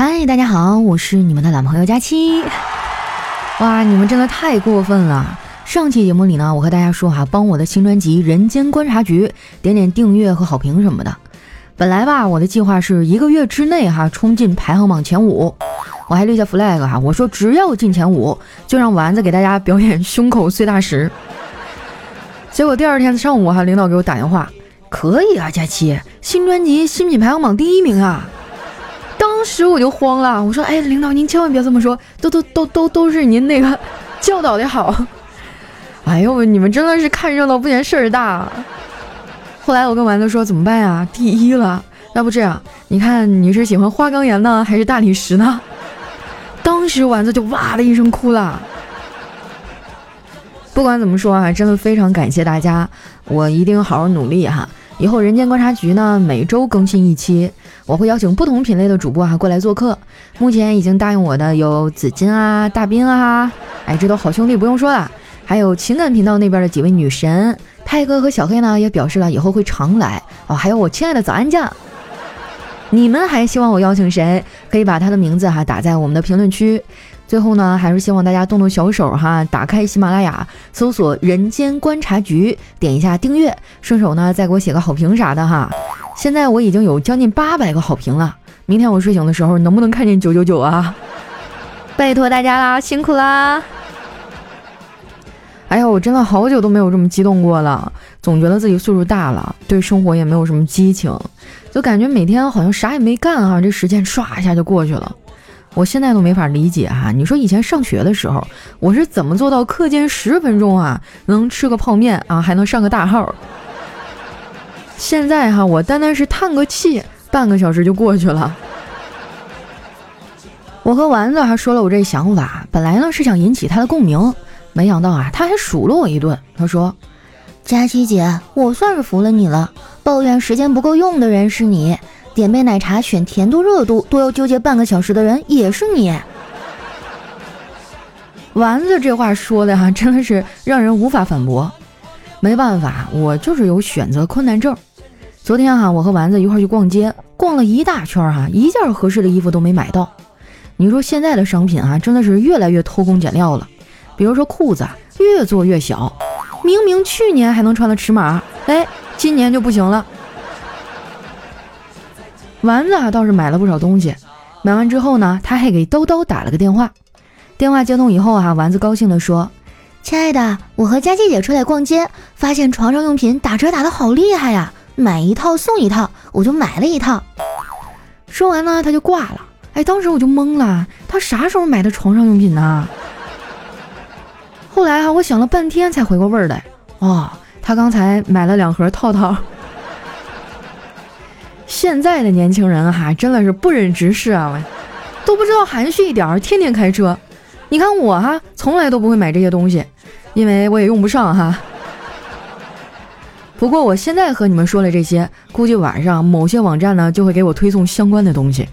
嗨，大家好，我是你们的懒朋友佳期。哇，你们真的太过分了！上期节目里呢，我和大家说哈，帮我的新专辑《人间观察局》点点订阅和好评什么的。本来吧，我的计划是一个月之内哈冲进排行榜前五，我还立下 flag 哈，我说只要进前五，就让丸子给大家表演胸口碎大石。结果第二天上午哈，领导给我打电话，可以啊，佳期，新专辑新品排行榜第一名啊！当时我就慌了，我说：“哎，领导您千万别这么说，都都都都都是您那个教导的好。”哎呦，你们真的是看热闹不嫌事儿大。后来我跟丸子说：“怎么办呀？第一了，要不这样，你看你是喜欢花岗岩呢，还是大理石呢？”当时丸子就哇的一声哭了。不管怎么说啊，真的非常感谢大家，我一定好好努力哈。以后人间观察局呢，每周更新一期，我会邀请不同品类的主播啊过来做客。目前已经答应我的有紫金啊、大兵啊，哎，这都好兄弟不用说了。还有情感频道那边的几位女神，泰哥和小黑呢也表示了以后会常来哦。还有我亲爱的早安酱，你们还希望我邀请谁？可以把他的名字哈打在我们的评论区。最后呢，还是希望大家动动小手哈，打开喜马拉雅，搜索“人间观察局”，点一下订阅，顺手呢再给我写个好评啥的哈。现在我已经有将近八百个好评了，明天我睡醒的时候能不能看见九九九啊？拜托大家啦，辛苦啦！哎呀，我真的好久都没有这么激动过了，总觉得自己岁数大了，对生活也没有什么激情，就感觉每天好像啥也没干啊，这时间唰一下就过去了。我现在都没法理解哈，你说以前上学的时候，我是怎么做到课间十分钟啊能吃个泡面啊还能上个大号？现在哈，我单单是叹个气，半个小时就过去了。我和丸子还说了我这想法，本来呢是想引起他的共鸣，没想到啊他还数落我一顿。他说：“佳琪姐，我算是服了你了，抱怨时间不够用的人是你。”点杯奶茶选甜度热度都要纠结半个小时的人也是你，丸子这话说的哈真的是让人无法反驳。没办法，我就是有选择困难症。昨天哈我和丸子一块去逛街，逛了一大圈哈，一件合适的衣服都没买到。你说现在的商品啊真的是越来越偷工减料了，比如说裤子越做越小，明明去年还能穿的尺码，哎，今年就不行了。丸子啊倒是买了不少东西，买完之后呢，他还给兜兜打了个电话。电话接通以后啊，丸子高兴地说：“亲爱的，我和佳琪姐出来逛街，发现床上用品打折打的好厉害呀，买一套送一套，我就买了一套。”说完呢，他就挂了。哎，当时我就懵了，他啥时候买的床上用品呢？后来啊，我想了半天才回过味儿来，哦，他刚才买了两盒套套。现在的年轻人哈，真的是不忍直视啊，都不知道含蓄一点，天天开车。你看我哈，从来都不会买这些东西，因为我也用不上哈。不过我现在和你们说了这些，估计晚上某些网站呢就会给我推送相关的东西。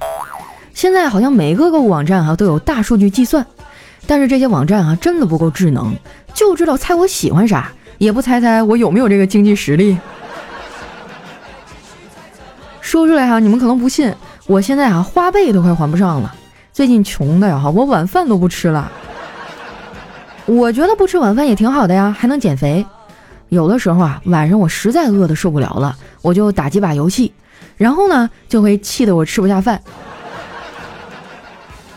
现在好像每个购物网站哈都有大数据计算，但是这些网站啊真的不够智能，就知道猜我喜欢啥，也不猜猜我有没有这个经济实力。说出来哈，你们可能不信，我现在啊花呗都快还不上了。最近穷的呀哈，我晚饭都不吃了。我觉得不吃晚饭也挺好的呀，还能减肥。有的时候啊，晚上我实在饿的受不了了，我就打几把游戏，然后呢就会气得我吃不下饭。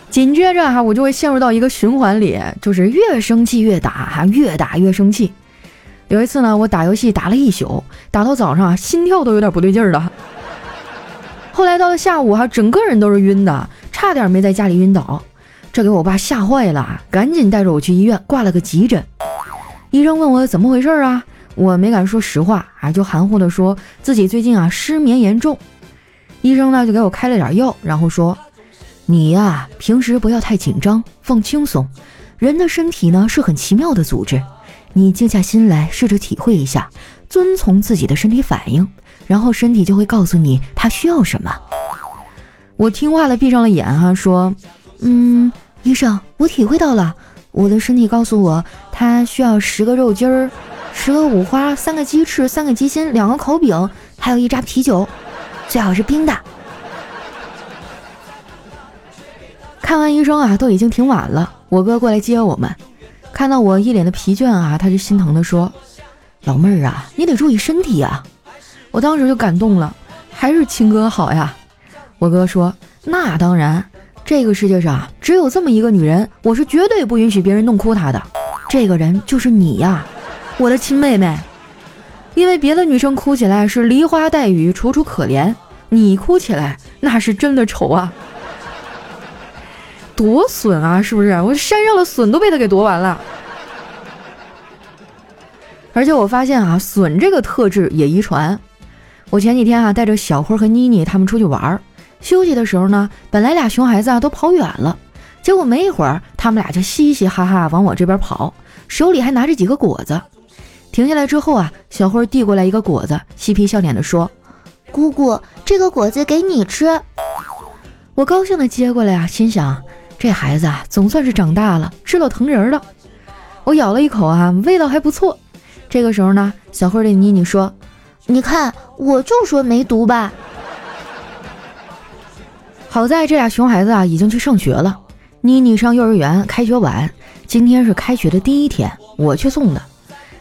紧接着哈，我就会陷入到一个循环里，就是越生气越打，哈，越打越生气。有一次呢，我打游戏打了一宿，打到早上心跳都有点不对劲儿了。后来到了下午，哈，整个人都是晕的，差点没在家里晕倒，这给我爸吓坏了，赶紧带着我去医院挂了个急诊。医生问我怎么回事啊，我没敢说实话啊，就含糊的说自己最近啊失眠严重。医生呢就给我开了点药，然后说，你呀平时不要太紧张，放轻松。人的身体呢是很奇妙的组织，你静下心来试着体会一下，遵从自己的身体反应。然后身体就会告诉你他需要什么。我听话的闭上了眼哈，说：“嗯，医生，我体会到了，我的身体告诉我他需要十个肉筋儿，十个五花，三个鸡翅，三个鸡心，两个烤饼，还有一扎啤酒，最好是冰的。”看完医生啊，都已经挺晚了。我哥过来接我们，看到我一脸的疲倦啊，他就心疼的说：“老妹儿啊，你得注意身体啊。”我当时就感动了，还是亲哥好呀。我哥说：“那当然，这个世界上只有这么一个女人，我是绝对不允许别人弄哭她的。这个人就是你呀，我的亲妹妹。因为别的女生哭起来是梨花带雨、楚楚可怜，你哭起来那是真的丑啊。”多损啊，是不是？我山上的笋都被他给夺完了。而且我发现啊，笋这个特质也遗传。我前几天啊，带着小辉和妮妮他们出去玩儿，休息的时候呢，本来俩熊孩子啊都跑远了，结果没一会儿，他们俩就嘻嘻哈哈往我这边跑，手里还拿着几个果子。停下来之后啊，小辉递过来一个果子，嬉皮笑脸的说：“姑姑，这个果子给你吃。”我高兴的接过来啊，心想。这孩子啊，总算是长大了，知道疼人了。我咬了一口啊，味道还不错。这个时候呢，小辉对妮妮说：“你看，我就说没毒吧。”好在这俩熊孩子啊，已经去上学了。妮妮上幼儿园，开学晚，今天是开学的第一天，我去送的。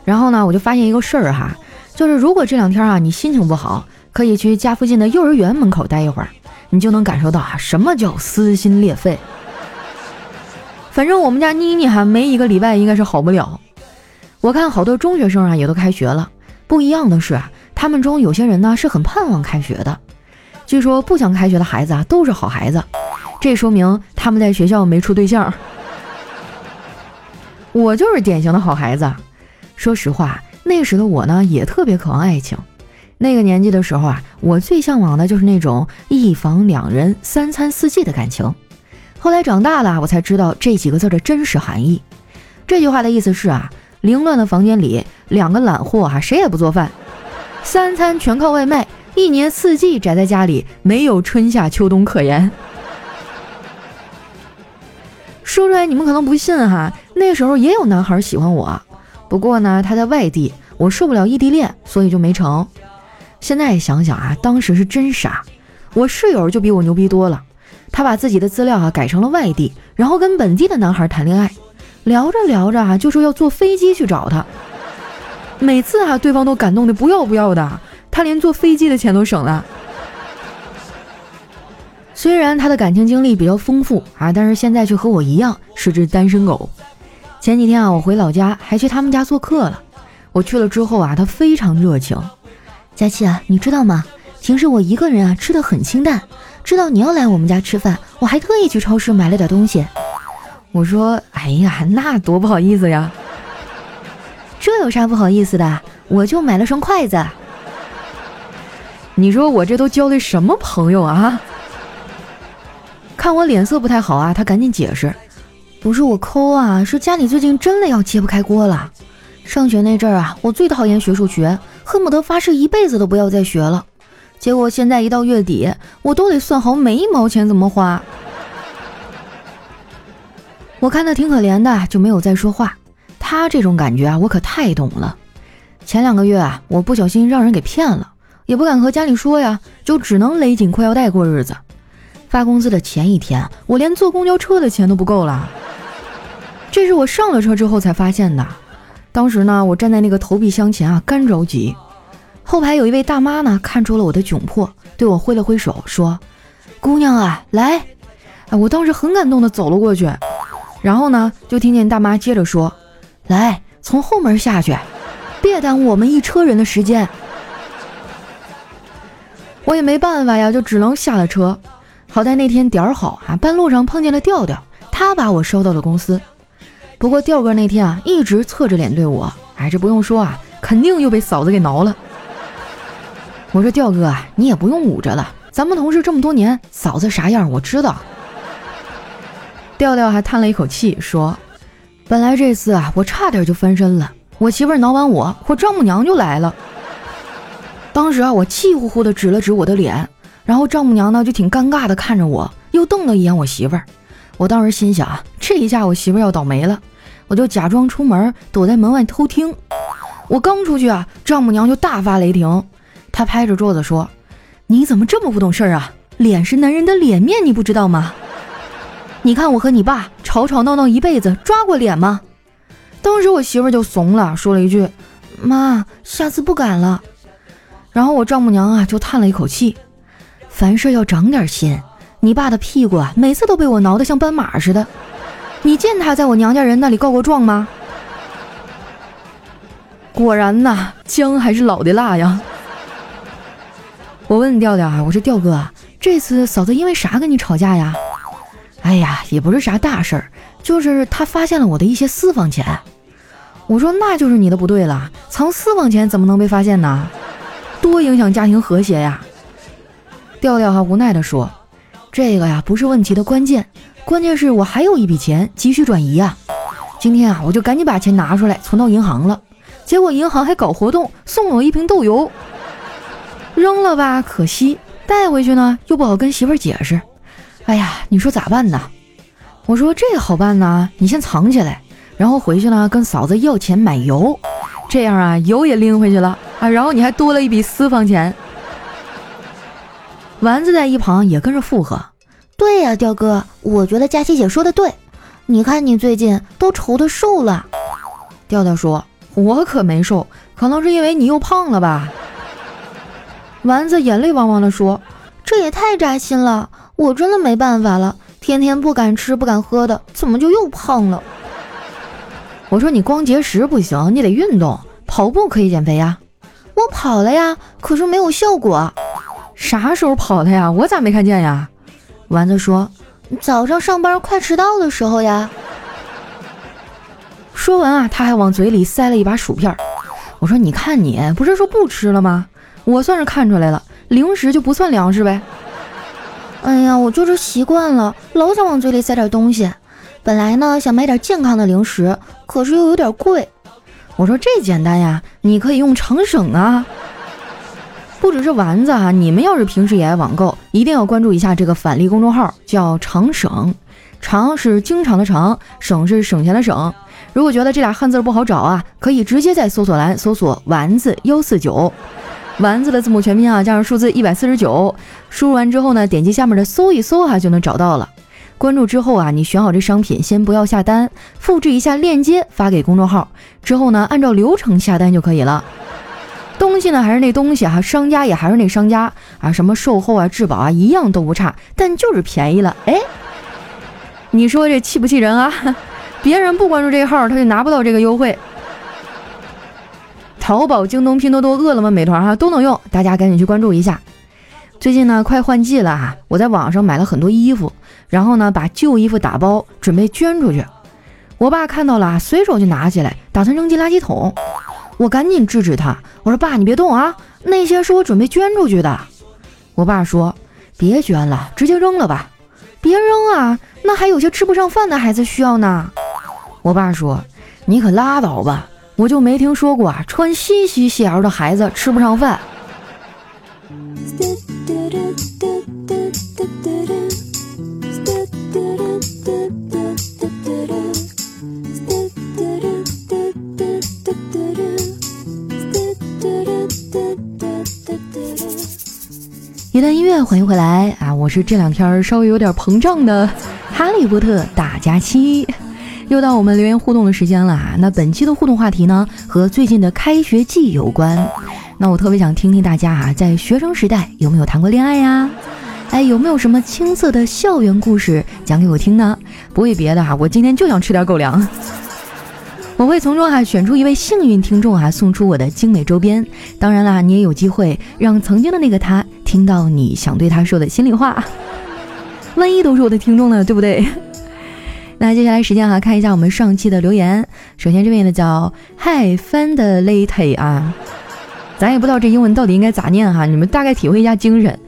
然后呢，我就发现一个事儿哈，就是如果这两天啊，你心情不好，可以去家附近的幼儿园门口待一会儿，你就能感受到啊，什么叫撕心裂肺。反正我们家妮妮哈没一个礼拜应该是好不了。我看好多中学生啊也都开学了，不一样的是啊，他们中有些人呢是很盼望开学的。据说不想开学的孩子啊都是好孩子，这说明他们在学校没处对象。我就是典型的好孩子。说实话，那时的我呢也特别渴望爱情。那个年纪的时候啊，我最向往的就是那种一房两人、三餐四季的感情。后来长大了，我才知道这几个字的真实含义。这句话的意思是啊，凌乱的房间里，两个懒货哈，谁也不做饭，三餐全靠外卖，一年四季宅在家里，没有春夏秋冬可言。说出来你们可能不信哈，那时候也有男孩喜欢我，不过呢，他在外地，我受不了异地恋，所以就没成。现在想想啊，当时是真傻，我室友就比我牛逼多了。他把自己的资料啊改成了外地，然后跟本地的男孩谈恋爱，聊着聊着啊就说要坐飞机去找他。每次啊对方都感动的不要不要的，他连坐飞机的钱都省了。虽然他的感情经历比较丰富啊，但是现在却和我一样是只单身狗。前几天啊我回老家还去他们家做客了，我去了之后啊他非常热情。佳琪啊，你知道吗？平时我一个人啊吃的很清淡。知道你要来我们家吃饭，我还特意去超市买了点东西。我说：“哎呀，那多不好意思呀！这有啥不好意思的？我就买了双筷子。你说我这都交的什么朋友啊？”看我脸色不太好啊，他赶紧解释：“不是我抠啊，是家里最近真的要揭不开锅了。上学那阵儿啊，我最讨厌学数学，恨不得发誓一辈子都不要再学了。”结果现在一到月底，我都得算好每一毛钱怎么花。我看他挺可怜的，就没有再说话。他这种感觉啊，我可太懂了。前两个月啊，我不小心让人给骗了，也不敢和家里说呀，就只能勒紧裤腰带过日子。发工资的前一天，我连坐公交车的钱都不够了。这是我上了车之后才发现的。当时呢，我站在那个投币箱前啊，干着急。后排有一位大妈呢，看出了我的窘迫，对我挥了挥手，说：“姑娘啊，来。”哎，我当时很感动的走了过去，然后呢，就听见大妈接着说：“来，从后门下去，别耽误我们一车人的时间。”我也没办法呀，就只能下了车。好在那天点儿好啊，半路上碰见了调调，他把我捎到了公司。不过调哥那天啊，一直侧着脸对我，哎，这不用说啊，肯定又被嫂子给挠了。我说调哥啊，你也不用捂着了，咱们同事这么多年，嫂子啥样我知道。调调还叹了一口气说：“本来这次啊，我差点就翻身了，我媳妇儿挠完我，我丈母娘就来了。当时啊，我气呼呼的指了指我的脸，然后丈母娘呢就挺尴尬的看着我，又瞪了一眼我媳妇儿。我当时心想啊，这一下我媳妇儿要倒霉了，我就假装出门躲在门外偷听。我刚出去啊，丈母娘就大发雷霆。”她拍着桌子说：“你怎么这么不懂事儿啊？脸是男人的脸面，你不知道吗？你看我和你爸吵吵闹闹一辈子，抓过脸吗？”当时我媳妇就怂了，说了一句：“妈，下次不敢了。”然后我丈母娘啊就叹了一口气：“凡事要长点心。你爸的屁股啊，每次都被我挠得像斑马似的。你见他在我娘家人那里告过状吗？”果然呐，姜还是老的辣呀。我问调调啊，我说调哥，这次嫂子因为啥跟你吵架呀？哎呀，也不是啥大事儿，就是他发现了我的一些私房钱。我说那就是你的不对了，藏私房钱怎么能被发现呢？多影响家庭和谐呀！调调哈无奈的说：“这个呀不是问题的关键，关键是我还有一笔钱急需转移呀。今天啊我就赶紧把钱拿出来存到银行了，结果银行还搞活动送了我一瓶豆油，扔了吧可惜，带回去呢又不好跟媳妇儿解释。哎呀，你说咋办呢？我说这个好办呐，你先藏起来。”然后回去呢，跟嫂子要钱买油，这样啊，油也拎回去了啊，然后你还多了一笔私房钱。丸子在一旁也跟着附和：“对呀，雕哥，我觉得佳琪姐说的对。你看你最近都愁的瘦了。”调调说：“我可没瘦，可能是因为你又胖了吧。”丸子眼泪汪汪的说：“这也太扎心了，我真的没办法了，天天不敢吃不敢喝的，怎么就又胖了？”我说你光节食不行，你得运动，跑步可以减肥呀。我跑了呀，可是没有效果。啥时候跑的呀？我咋没看见呀？丸子说，早上上班快迟到的时候呀。说完啊，他还往嘴里塞了一把薯片。我说你看你不是说不吃了吗？我算是看出来了，零食就不算粮食呗。哎呀，我就是习惯了，老想往嘴里塞点东西。本来呢想买点健康的零食，可是又有点贵。我说这简单呀，你可以用长省啊。不只是丸子哈，你们要是平时也爱网购，一定要关注一下这个返利公众号，叫长省。长是经常的长，省是省钱的省。如果觉得这俩汉字不好找啊，可以直接在搜索栏搜索丸子幺四九，丸子的字母全拼啊，加上数字一百四十九，输入完之后呢，点击下面的搜一搜哈，就能找到了。关注之后啊，你选好这商品，先不要下单，复制一下链接发给公众号，之后呢，按照流程下单就可以了。东西呢还是那东西哈，商家也还是那商家啊，什么售后啊、质保啊，一样都不差，但就是便宜了。哎，你说这气不气人啊？别人不关注这号，他就拿不到这个优惠。淘宝、京东、拼多多、饿了么、美团哈都能用，大家赶紧去关注一下。最近呢，快换季了哈，我在网上买了很多衣服。然后呢，把旧衣服打包准备捐出去。我爸看到了，随手就拿起来，打算扔进垃圾桶。我赶紧制止他，我说：“爸，你别动啊，那些是我准备捐出去的。”我爸说：“别捐了，直接扔了吧。”别扔啊，那还有些吃不上饭的孩子需要呢。我爸说：“你可拉倒吧，我就没听说过啊，穿西西鞋儿的孩子吃不上饭。”一段音乐，欢迎回来啊！我是这两天稍微有点膨胀的哈利波特大假期，又到我们留言互动的时间了啊。那本期的互动话题呢，和最近的开学季有关。那我特别想听听大家啊，在学生时代有没有谈过恋爱呀？哎，有没有什么青涩的校园故事讲给我听呢？不为别的哈，我今天就想吃点狗粮。我会从中哈选出一位幸运听众哈，送出我的精美周边。当然啦，你也有机会让曾经的那个他听到你想对他说的心里话。万一都是我的听众呢，对不对？那接下来时间哈，看一下我们上期的留言。首先这位呢叫 Hi Fan 的 Late 啊，咱也不知道这英文到底应该咋念哈，你们大概体会一下精神。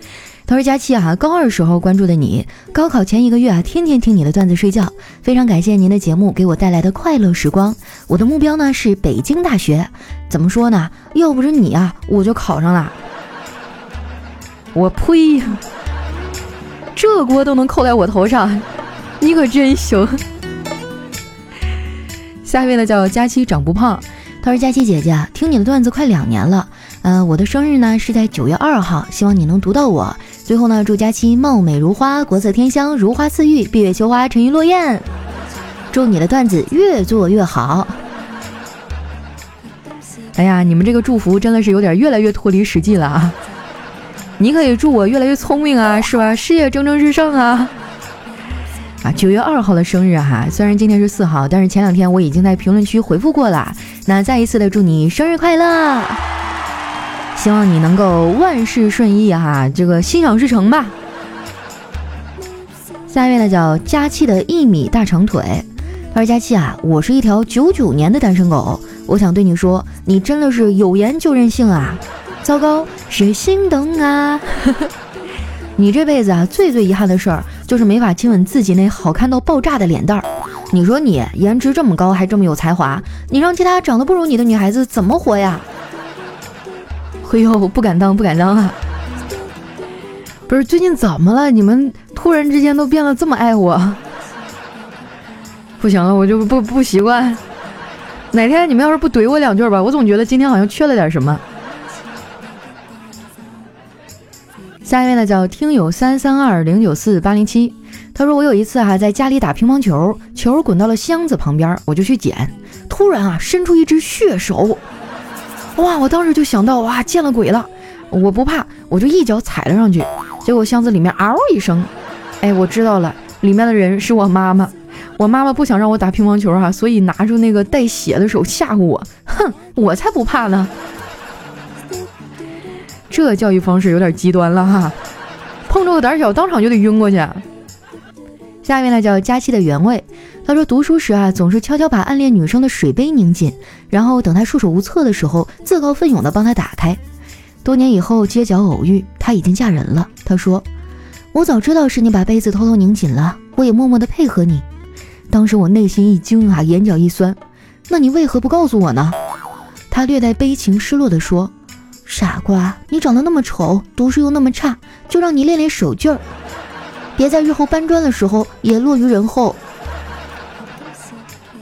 他说：“佳期啊，高二时候关注的你，高考前一个月啊，天天听你的段子睡觉，非常感谢您的节目给我带来的快乐时光。我的目标呢是北京大学，怎么说呢？要不是你啊，我就考上了。我呸，这锅都能扣在我头上，你可真行。下一位呢叫佳期长不胖，他说：佳期姐姐，听你的段子快两年了，嗯，我的生日呢是在九月二号，希望你能读到我。”最后呢，祝佳期貌美如花，国色天香，如花似玉，闭月羞花，沉鱼落雁。祝你的段子越做越好。哎呀，你们这个祝福真的是有点越来越脱离实际了啊！你可以祝我越来越聪明啊，是吧？事业蒸蒸日上啊！啊，九月二号的生日哈，虽然今天是四号，但是前两天我已经在评论区回复过了。那再一次的祝你生日快乐，希望你能够万事顺意哈，这个心想事成吧。下一位呢叫佳期的一米大长腿，他说佳期啊，我是一条九九年的单身狗，我想对你说，你真的是有颜就任性啊！糟糕，是心动啊！你这辈子啊，最最遗憾的事儿就是没法亲吻自己那好看到爆炸的脸蛋儿。你说你颜值这么高，还这么有才华，你让其他长得不如你的女孩子怎么活呀？嘿 呦，不敢当，不敢当啊！不是最近怎么了？你们突然之间都变得这么爱我？不行了，我就不不习惯。哪天你们要是不怼我两句吧，我总觉得今天好像缺了点什么。下一位呢，叫听友三三二零九四八零七。他说：“我有一次哈在家里打乒乓球，球滚到了箱子旁边，我就去捡，突然啊伸出一只血手，哇！我当时就想到哇，见了鬼了！我不怕，我就一脚踩了上去，结果箱子里面嗷一声，哎，我知道了，里面的人是我妈妈。我妈妈不想让我打乒乓球哈，所以拿出那个带血的手吓唬我。哼，我才不怕呢！”这教育方式有点极端了哈，碰着个胆小，当场就得晕过去。下面呢叫佳期的原味，他说读书时啊总是悄悄把暗恋女生的水杯拧紧，然后等她束手无策的时候，自告奋勇的帮她打开。多年以后街角偶遇，她已经嫁人了。他说我早知道是你把杯子偷偷拧紧了，我也默默的配合你。当时我内心一惊啊，眼角一酸，那你为何不告诉我呢？他略带悲情失落的说。傻瓜，你长得那么丑，读书又那么差，就让你练练手劲儿，别在日后搬砖的时候也落于人后。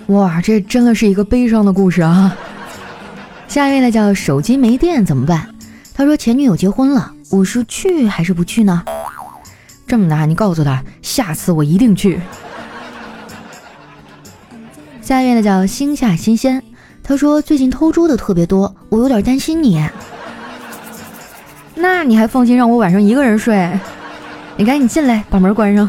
哇，这真的是一个悲伤的故事啊！下一位呢，叫手机没电怎么办？他说前女友结婚了，我是去还是不去呢？这么难，你告诉他，下次我一定去。下一位呢，叫心下新鲜，他说最近偷猪的特别多，我有点担心你。那你还放心让我晚上一个人睡？你赶紧进来，把门关上。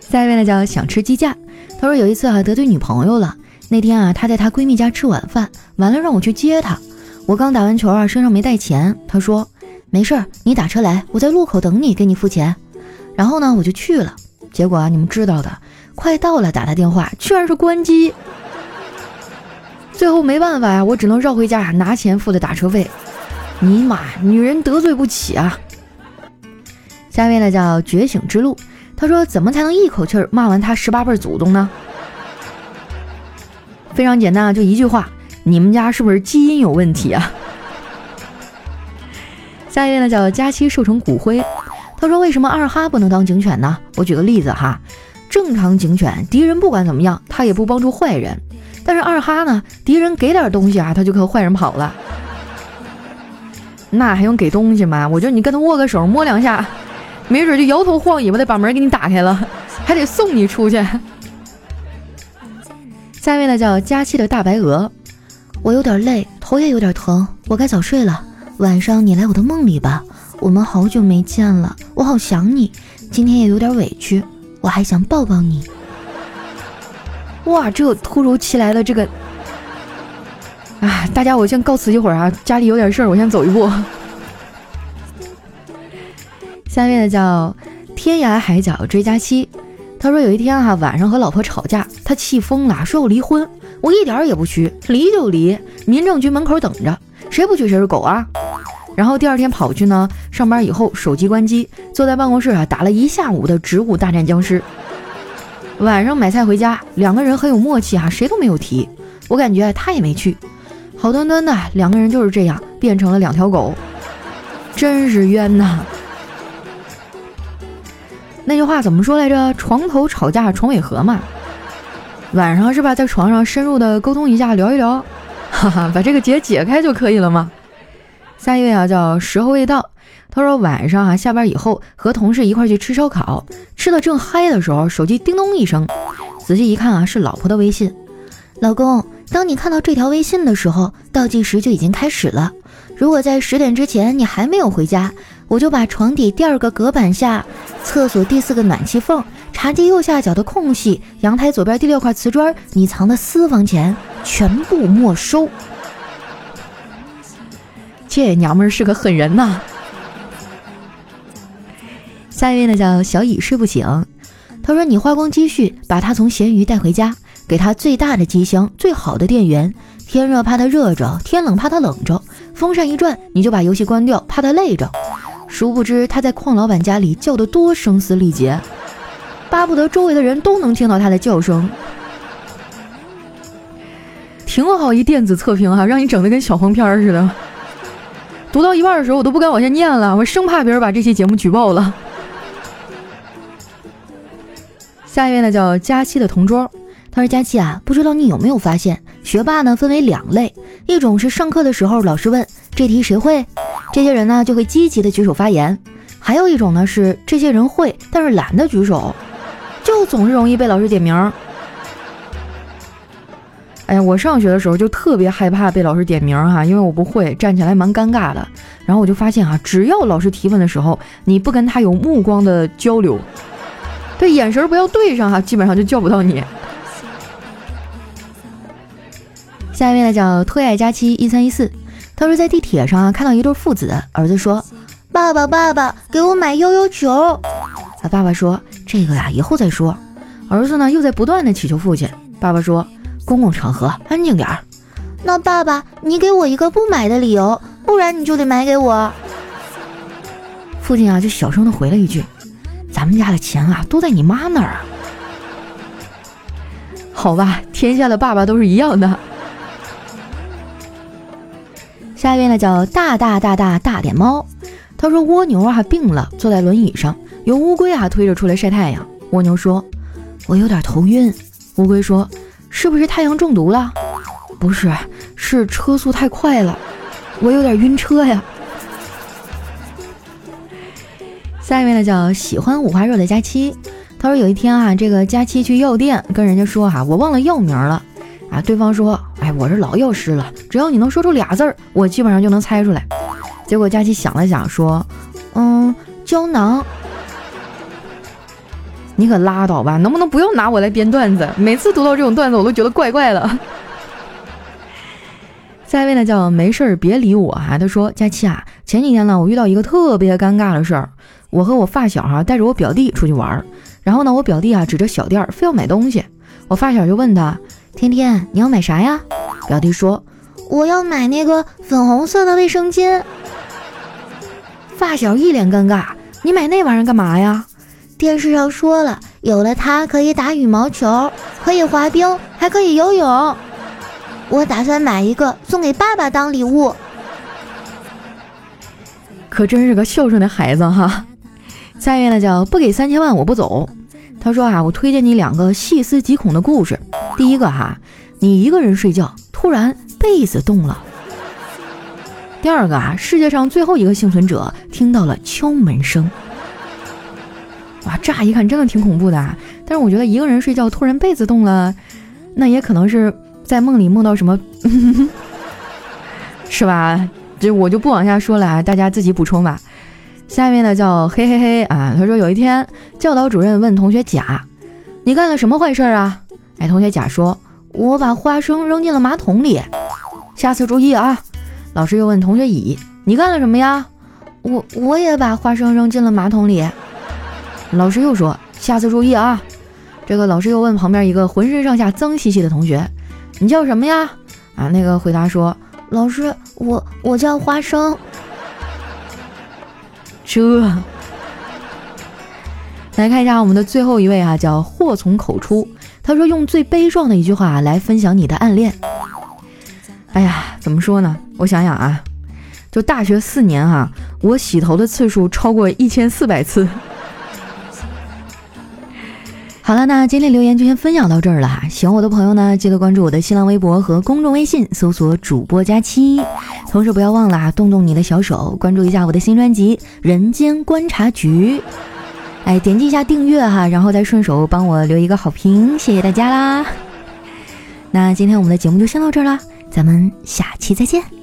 下一位呢叫想吃鸡架，他说有一次啊得罪女朋友了。那天啊他在她闺蜜家吃晚饭，完了让我去接她。我刚打完球啊身上没带钱，他说没事儿，你打车来，我在路口等你，给你付钱。然后呢我就去了，结果啊你们知道的，快到了打他电话居然是关机。最后没办法呀，我只能绕回家拿钱付的打车费。尼玛，女人得罪不起啊！下面呢叫觉醒之路，他说怎么才能一口气骂完他十八辈祖宗呢？非常简单啊，就一句话，你们家是不是基因有问题啊？下一位呢叫佳期瘦成骨灰，他说为什么二哈不能当警犬呢？我举个例子哈，正常警犬敌人不管怎么样，他也不帮助坏人。但是二哈呢？敌人给点东西啊，他就和坏人跑了。那还用给东西吗？我觉得你跟他握个手，摸两下，没准就摇头晃尾巴的把门给你打开了，还得送你出去。下一位呢叫佳期的大白鹅，我有点累，头也有点疼，我该早睡了。晚上你来我的梦里吧，我们好久没见了，我好想你。今天也有点委屈，我还想抱抱你。哇，这突如其来的这个，啊，大家我先告辞一会儿啊，家里有点事儿，我先走一步。下面的叫天涯海角追加期，他说有一天哈晚上和老婆吵架，他气疯了，说要离婚，我一点也不虚，离就离，民政局门口等着，谁不去谁是狗啊。然后第二天跑去呢，上班以后手机关机，坐在办公室啊打了一下午的植物大战僵尸。晚上买菜回家，两个人很有默契啊，谁都没有提。我感觉他也没去，好端端的两个人就是这样变成了两条狗，真是冤呐！那句话怎么说来着？床头吵架床尾和嘛。晚上是吧，在床上深入的沟通一下，聊一聊，哈哈，把这个结解开就可以了吗？下一位啊，叫时候未到。他说晚上啊，下班以后和同事一块去吃烧烤，吃的正嗨的时候，手机叮咚一声，仔细一看啊，是老婆的微信。老公，当你看到这条微信的时候，倒计时就已经开始了。如果在十点之前你还没有回家，我就把床底第二个隔板下、厕所第四个暖气缝、茶几右下角的空隙、阳台左边第六块瓷砖，你藏的私房钱全部没收。这娘们儿是个狠人呐！下一位呢叫小乙睡不醒，他说你花光积蓄把他从咸鱼带回家，给他最大的机箱、最好的电源，天热怕他热着，天冷怕他冷着，风扇一转你就把游戏关掉，怕他累着。殊不知他在矿老板家里叫的多声嘶力竭，巴不得周围的人都能听到他的叫声。挺好一电子测评哈，让你整的跟小黄片似的。读到一半的时候，我都不敢往下念了，我生怕别人把这期节目举报了。下一位呢，叫佳期的同桌，他说：“佳期啊，不知道你有没有发现，学霸呢分为两类，一种是上课的时候老师问这题谁会，这些人呢就会积极的举手发言；还有一种呢是这些人会，但是懒得举手，就总是容易被老师点名。”哎呀，我上学的时候就特别害怕被老师点名哈，因为我不会站起来蛮尴尬的。然后我就发现哈，只要老师提问的时候，你不跟他有目光的交流，对眼神不要对上哈，基本上就叫不到你。下一位呢叫特爱佳期一三一四，他说在地铁上啊看到一对父子，儿子说：“爸爸爸爸，给我买悠悠球。”啊，爸爸说：“这个呀以后再说。”儿子呢又在不断的祈求父亲，爸爸说。公共场合，安静点儿。那爸爸，你给我一个不买的理由，不然你就得买给我。父亲啊，就小声的回了一句：“咱们家的钱啊，都在你妈那儿啊。”好吧，天下的爸爸都是一样的。下一位呢，叫大大大大大脸猫。他说蜗牛啊病了，坐在轮椅上，由乌龟啊推着出来晒太阳。蜗牛说：“我有点头晕。”乌龟说。是不是太阳中毒了？不是，是车速太快了，我有点晕车呀。下一位呢，叫喜欢五花肉的佳期。他说有一天啊，这个佳期去药店跟人家说哈，我忘了药名了啊。对方说，哎，我是老药师了，只要你能说出俩字儿，我基本上就能猜出来。结果佳期想了想说，嗯，胶囊。你可拉倒吧，能不能不要拿我来编段子？每次读到这种段子，我都觉得怪怪的。下一位呢，叫没事儿别理我啊。他说：“佳期啊，前几天呢，我遇到一个特别尴尬的事儿。我和我发小哈带着我表弟出去玩儿，然后呢，我表弟啊指着小店儿非要买东西，我发小就问他：天天你要买啥呀？表弟说：我要买那个粉红色的卫生巾。发小一脸尴尬：你买那玩意儿干嘛呀？电视上说了，有了它可以打羽毛球，可以滑冰，还可以游泳。我打算买一个送给爸爸当礼物。可真是个孝顺的孩子哈。下一位呢叫不给三千万我不走。他说啊，我推荐你两个细思极恐的故事。第一个哈，你一个人睡觉，突然被子动了。第二个啊，世界上最后一个幸存者听到了敲门声。哇，乍一看真的挺恐怖的，但是我觉得一个人睡觉突然被子动了，那也可能是在梦里梦到什么，是吧？这我就不往下说了啊，大家自己补充吧。下面呢叫嘿嘿嘿啊，他说有一天教导主任问同学甲，你干了什么坏事啊？哎，同学甲说，我把花生扔进了马桶里，下次注意啊。老师又问同学乙，你干了什么呀？我我也把花生扔进了马桶里。老师又说：“下次注意啊！”这个老师又问旁边一个浑身上下脏兮兮的同学：“你叫什么呀？”啊，那个回答说：“老师，我我叫花生。”这，来看一下我们的最后一位啊，叫祸从口出。他说：“用最悲壮的一句话来分享你的暗恋。”哎呀，怎么说呢？我想想啊，就大学四年啊，我洗头的次数超过一千四百次。好了，那今天留言就先分享到这儿了哈。喜欢我的朋友呢，记得关注我的新浪微博和公众微信，搜索主播佳期。同时不要忘了啊，动动你的小手，关注一下我的新专辑《人间观察局》。哎，点击一下订阅哈，然后再顺手帮我留一个好评，谢谢大家啦。那今天我们的节目就先到这儿啦，咱们下期再见。